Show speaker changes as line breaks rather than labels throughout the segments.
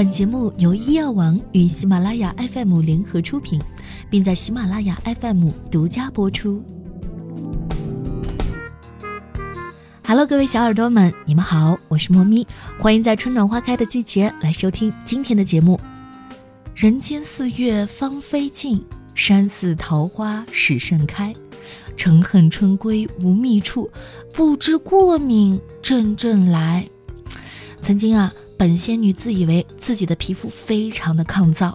本节目由医药王与喜马拉雅 FM 联合出品，并在喜马拉雅 FM 独家播出。Hello，各位小耳朵们，你们好，我是猫咪，欢迎在春暖花开的季节来收听今天的节目。人间四月芳菲尽，山寺桃花始盛开。诚恨春归无觅处，不知过敏阵阵来。曾经啊。本仙女自以为自己的皮肤非常的抗造，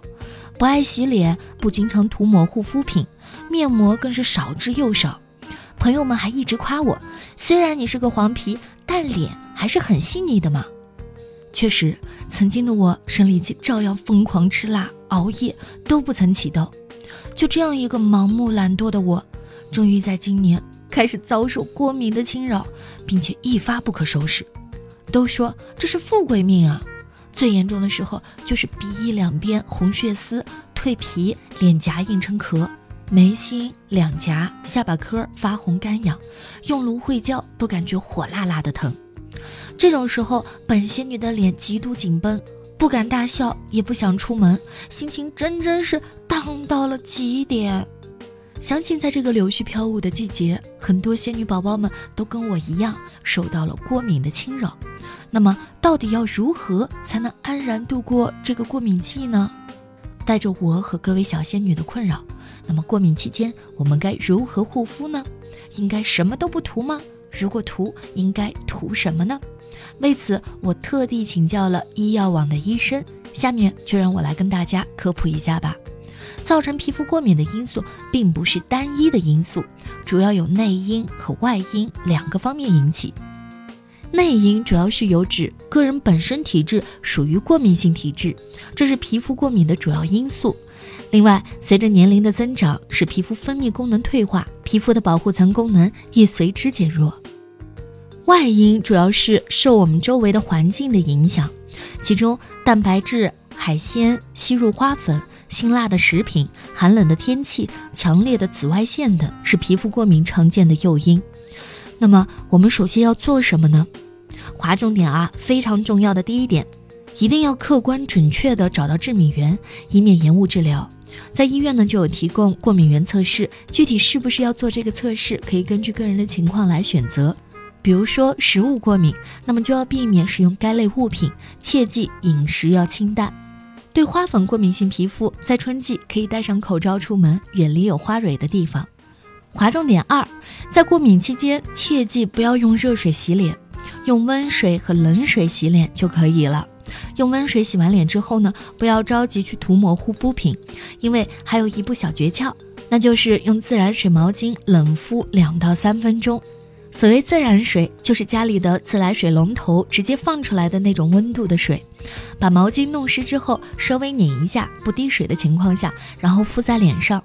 不爱洗脸，不经常涂抹护肤品，面膜更是少之又少。朋友们还一直夸我，虽然你是个黄皮，但脸还是很细腻的嘛。确实，曾经的我生理期照样疯狂吃辣、熬夜，都不曾起痘。就这样一个盲目懒惰的我，终于在今年开始遭受过敏的侵扰，并且一发不可收拾。都说这是富贵命啊！最严重的时候就是鼻翼两边红血丝、蜕皮、脸颊硬成壳、眉心、两颊、下巴颏发红干痒，用芦荟胶都感觉火辣辣的疼。这种时候，本仙女的脸极度紧绷，不敢大笑，也不想出门，心情真真是荡到了极点。相信在这个柳絮飘舞的季节，很多仙女宝宝们都跟我一样受到了过敏的侵扰。那么，到底要如何才能安然度过这个过敏季呢？带着我和各位小仙女的困扰，那么过敏期间我们该如何护肤呢？应该什么都不涂吗？如果涂，应该涂什么呢？为此，我特地请教了医药网的医生。下面就让我来跟大家科普一下吧。造成皮肤过敏的因素并不是单一的因素，主要有内因和外因两个方面引起。内因主要是有指个人本身体质属于过敏性体质，这是皮肤过敏的主要因素。另外，随着年龄的增长，使皮肤分泌功能退化，皮肤的保护层功能也随之减弱。外因主要是受我们周围的环境的影响，其中蛋白质、海鲜、吸入花粉、辛辣的食品、寒冷的天气、强烈的紫外线等，是皮肤过敏常见的诱因。那么，我们首先要做什么呢？划重点啊！非常重要的第一点，一定要客观准确的找到致敏源，以免延误治疗。在医院呢就有提供过敏原测试，具体是不是要做这个测试，可以根据个人的情况来选择。比如说食物过敏，那么就要避免使用该类物品，切记饮食要清淡。对花粉过敏性皮肤，在春季可以戴上口罩出门，远离有花蕊的地方。划重点二，在过敏期间，切记不要用热水洗脸。用温水和冷水洗脸就可以了。用温水洗完脸之后呢，不要着急去涂抹护肤品，因为还有一步小诀窍，那就是用自来水毛巾冷敷两到三分钟。所谓自然水，就是家里的自来水龙头直接放出来的那种温度的水。把毛巾弄湿之后，稍微拧一下，不滴水的情况下，然后敷在脸上。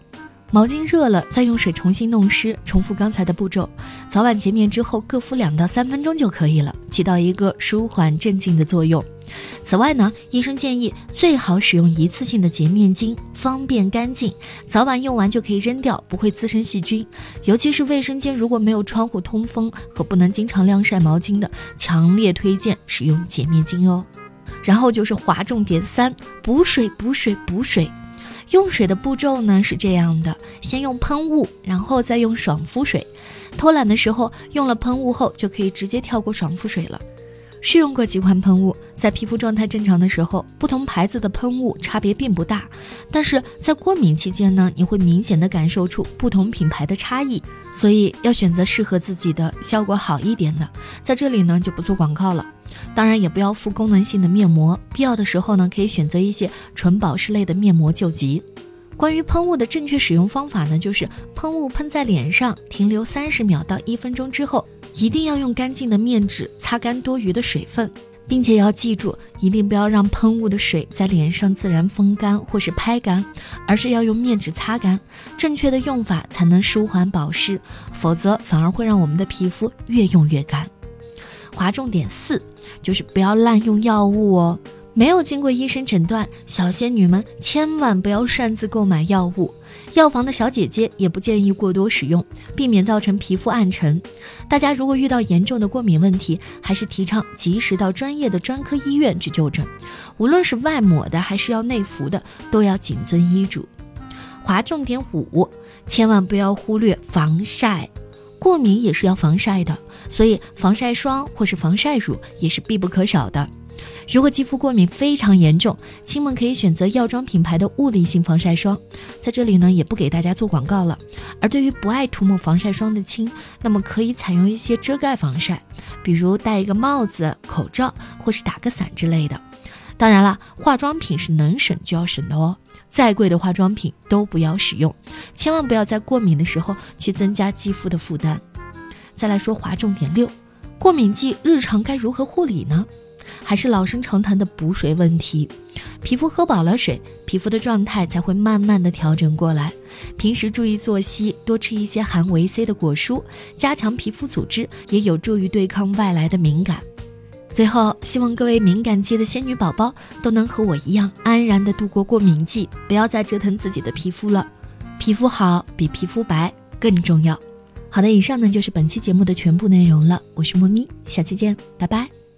毛巾热了，再用水重新弄湿，重复刚才的步骤。早晚洁面之后各敷两到三分钟就可以了，起到一个舒缓镇静的作用。此外呢，医生建议最好使用一次性的洁面巾，方便干净，早晚用完就可以扔掉，不会滋生细菌。尤其是卫生间如果没有窗户通风和不能经常晾晒毛巾的，强烈推荐使用洁面巾哦。然后就是划重点三：补水，补水，补水。用水的步骤呢是这样的：先用喷雾，然后再用爽肤水。偷懒的时候用了喷雾后，就可以直接跳过爽肤水了。试用过几款喷雾，在皮肤状态正常的时候，不同牌子的喷雾差别并不大。但是在过敏期间呢，你会明显的感受出不同品牌的差异，所以要选择适合自己的、效果好一点的。在这里呢就不做广告了。当然也不要敷功能性的面膜，必要的时候呢，可以选择一些纯保湿类的面膜救急。关于喷雾的正确使用方法呢，就是喷雾喷在脸上，停留三十秒到一分钟之后，一定要用干净的面纸擦干多余的水分，并且要记住，一定不要让喷雾的水在脸上自然风干或是拍干，而是要用面纸擦干。正确的用法才能舒缓保湿，否则反而会让我们的皮肤越用越干。划重点四，就是不要滥用药物哦。没有经过医生诊断，小仙女们千万不要擅自购买药物。药房的小姐姐也不建议过多使用，避免造成皮肤暗沉。大家如果遇到严重的过敏问题，还是提倡及时到专业的专科医院去就诊。无论是外抹的还是要内服的，都要谨遵医嘱。划重点五，千万不要忽略防晒。过敏也是要防晒的，所以防晒霜或是防晒乳也是必不可少的。如果肌肤过敏非常严重，亲们可以选择药妆品牌的物理性防晒霜。在这里呢，也不给大家做广告了。而对于不爱涂抹防晒霜的亲，那么可以采用一些遮盖防晒，比如戴一个帽子、口罩，或是打个伞之类的。当然了，化妆品是能省就要省的哦，再贵的化妆品都不要使用，千万不要在过敏的时候去增加肌肤的负担。再来说划重点六，过敏季日常该如何护理呢？还是老生常谈的补水问题，皮肤喝饱了水，皮肤的状态才会慢慢的调整过来。平时注意作息，多吃一些含维 C 的果蔬，加强皮肤组织，也有助于对抗外来的敏感。最后，希望各位敏感肌的仙女宝宝都能和我一样安然的度过过敏季，不要再折腾自己的皮肤了。皮肤好比皮肤白更重要。好的，以上呢就是本期节目的全部内容了。我是莫咪，下期见，拜拜。